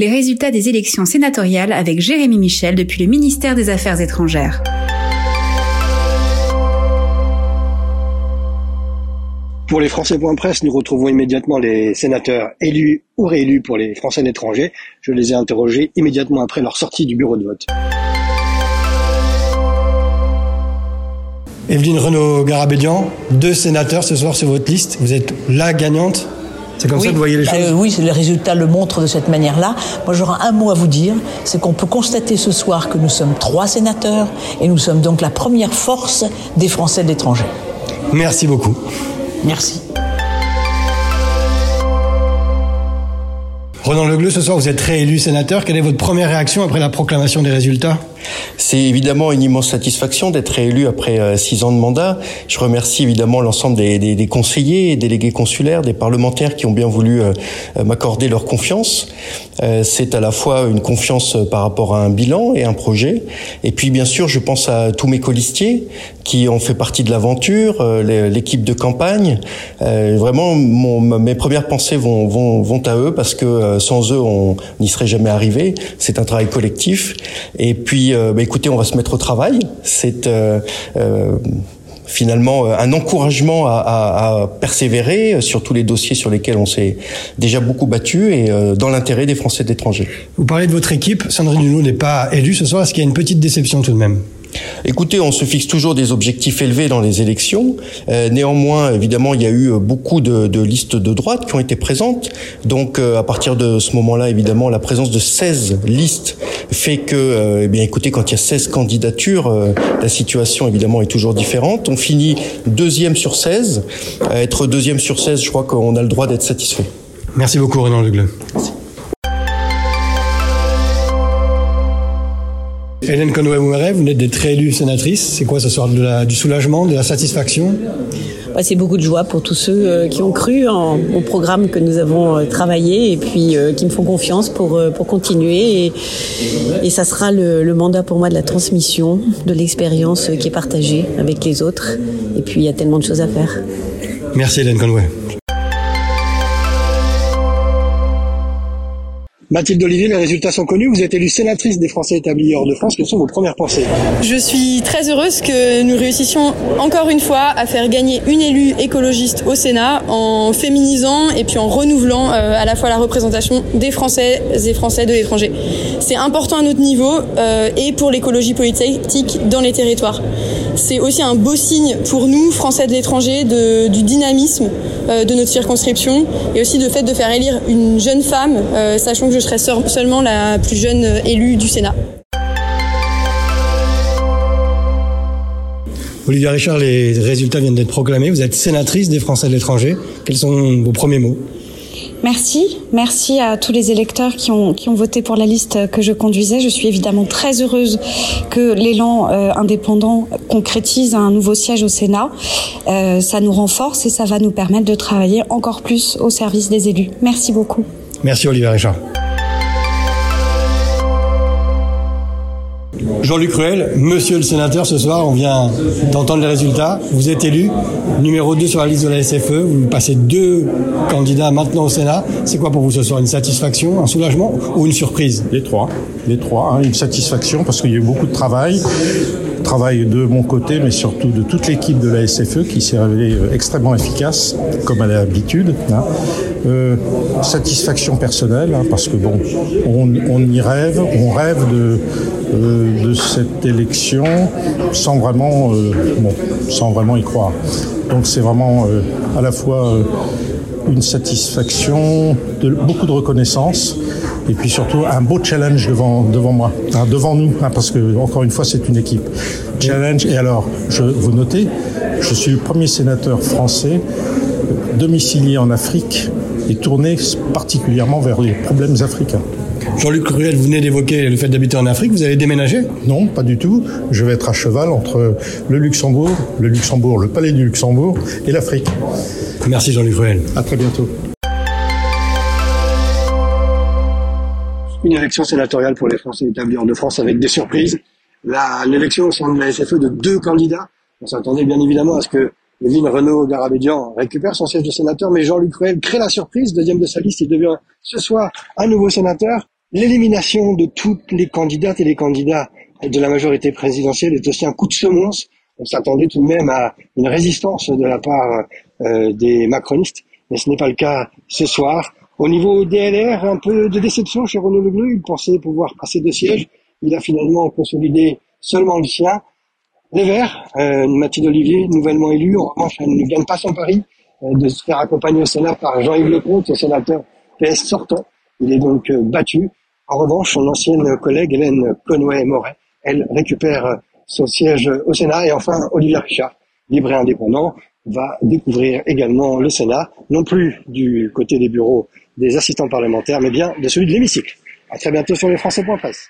les résultats des élections sénatoriales avec Jérémy Michel depuis le ministère des Affaires étrangères. Pour les Français.presse, nous retrouvons immédiatement les sénateurs élus ou réélus pour les Français de l'étranger. Je les ai interrogés immédiatement après leur sortie du bureau de vote. Evelyne Renaud-Garabédian, deux sénateurs ce soir sur votre liste. Vous êtes la gagnante c'est comme ça que vous voyez les choses euh, Oui, les résultats le montrent de cette manière-là. Moi, j'aurais un mot à vous dire, c'est qu'on peut constater ce soir que nous sommes trois sénateurs et nous sommes donc la première force des Français de l'étranger. Merci beaucoup. Merci. Ronan Legleux, ce soir, vous êtes réélu sénateur. Quelle est votre première réaction après la proclamation des résultats? C'est évidemment une immense satisfaction d'être réélu après euh, six ans de mandat. Je remercie évidemment l'ensemble des, des, des, conseillers, délégués consulaires, des parlementaires qui ont bien voulu euh, m'accorder leur confiance. Euh, c'est à la fois une confiance par rapport à un bilan et un projet. Et puis, bien sûr, je pense à tous mes colistiers qui ont fait partie de l'aventure, l'équipe de campagne. vraiment, mes premières pensées vont à eux parce que sans eux, on n'y serait jamais arrivé. C'est un travail collectif. Et puis, euh, bah, écoutez, on va se mettre au travail. C'est euh, euh, finalement un encouragement à, persévérer sur tous les dossiers sur lesquels on s'est déjà beaucoup battu et dans l'intérêt des Français d'étranger. Vous parlez de votre équipe. Sandrine Hulot n'est pas élue ce soir. Est-ce qu'il y a une petite déception tout de même? Écoutez, on se fixe toujours des objectifs élevés dans les élections. Euh, néanmoins, évidemment, il y a eu beaucoup de, de, listes de droite qui ont été présentes. Donc, euh, à partir de ce moment-là, évidemment, la présence de 16 listes fait que, euh, eh bien, écoutez, quand il y a 16 candidatures, euh, la situation, évidemment, est toujours différente. On finit deuxième sur 16. être deuxième sur 16, je crois qu'on a le droit d'être satisfait. Merci beaucoup, Renan Legleux. Merci. Hélène Conway-Mouret, vous venez d'être élue sénatrice. C'est quoi ce soir de la, Du soulagement, de la satisfaction bah, C'est beaucoup de joie pour tous ceux euh, qui ont cru en, au programme que nous avons euh, travaillé et puis euh, qui me font confiance pour, pour continuer. Et, et ça sera le, le, mandat pour moi de la transmission, de l'expérience qui est partagée avec les autres. Et puis il y a tellement de choses à faire. Merci Hélène Conway. Mathilde Olivier, les résultats sont connus. Vous êtes élue sénatrice des Français établis hors de France. Quelles sont vos premières pensées? Je suis très heureuse que nous réussissions encore une fois à faire gagner une élue écologiste au Sénat en féminisant et puis en renouvelant euh, à la fois la représentation des Français et Français de l'étranger. C'est important à notre niveau euh, et pour l'écologie politique dans les territoires. C'est aussi un beau signe pour nous, Français de l'étranger, du dynamisme euh, de notre circonscription et aussi de fait de faire élire une jeune femme, euh, sachant que je serai seulement la plus jeune élue du Sénat. Olivia Richard, les résultats viennent d'être proclamés. Vous êtes sénatrice des Français de l'étranger. Quels sont vos premiers mots? Merci, merci à tous les électeurs qui ont, voté pour la liste que je conduisais. Je suis évidemment très heureuse que l'élan euh, indépendant concrétise un nouveau siège au Sénat. Euh, ça nous renforce et ça va nous permettre de travailler encore plus au service des élus. Merci beaucoup. Merci Olivier Richard. Jean-Luc Ruel, monsieur le sénateur, ce soir, on vient d'entendre les résultats. Vous êtes élu numéro 2 sur la liste de la SFE. Vous passez deux candidats maintenant au Sénat. C'est quoi pour vous ce soir Une satisfaction, un soulagement ou une surprise? Les trois. Les trois. Hein. Une satisfaction parce qu'il y a eu beaucoup de travail travail de mon côté, mais surtout de toute l'équipe de la SFE qui s'est révélée extrêmement efficace, comme à l'habitude. Hein. Euh, satisfaction personnelle, hein, parce que bon, on, y rêve, on rêve de, euh, cette élection sans vraiment, euh, bon, sans vraiment y croire. Donc c'est vraiment euh, à la fois une satisfaction, beaucoup de reconnaissance et puis surtout un beau challenge devant, devant moi, hein, devant nous, hein, parce que encore une fois c'est une équipe. Challenge, et alors, je, vous notez, je suis le premier sénateur français domicilié en Afrique et tourné particulièrement vers les problèmes africains. Jean-Luc Cruel, vous venez d'évoquer le fait d'habiter en Afrique, vous allez déménager Non, pas du tout. Je vais être à cheval entre le Luxembourg, le Luxembourg, le Palais du Luxembourg et l'Afrique. Merci Jean-Luc Cruel. À très bientôt. Une élection sénatoriale pour les Français établis hors de France avec des surprises. L'élection au sein de la SFE de deux candidats. On s'attendait bien évidemment à ce que Evelyne Renaud-Garabédian récupère son siège de sénateur, mais Jean-Luc Cruel crée la surprise, deuxième de sa liste, il devient ce soir un nouveau sénateur. l'élimination de toutes les candidates et les candidats de la majorité présidentielle est aussi un coup de semonce. On s'attendait tout de même à une résistance de la part euh, des macronistes, mais ce n'est pas le cas ce soir. Au niveau DLR, un peu de déception chez Renaud Lebleu. Il pensait pouvoir passer de siège. Il a finalement consolidé seulement le sien. Les Verts, euh, Mathilde Olivier, nouvellement élu, en revanche, elle ne gagne pas son pari euh, de se faire accompagner au Sénat par Jean-Yves Lecomte, sénateur PS sortant. Il est donc euh, battu. En revanche, son ancienne collègue Hélène Conway-Moret, elle récupère son siège au Sénat. Et enfin, Olivier Richard, libre et indépendant, va découvrir également le Sénat, non plus du côté des bureaux des assistants parlementaires, mais bien de celui de l'hémicycle. À très bientôt sur les Français.presse.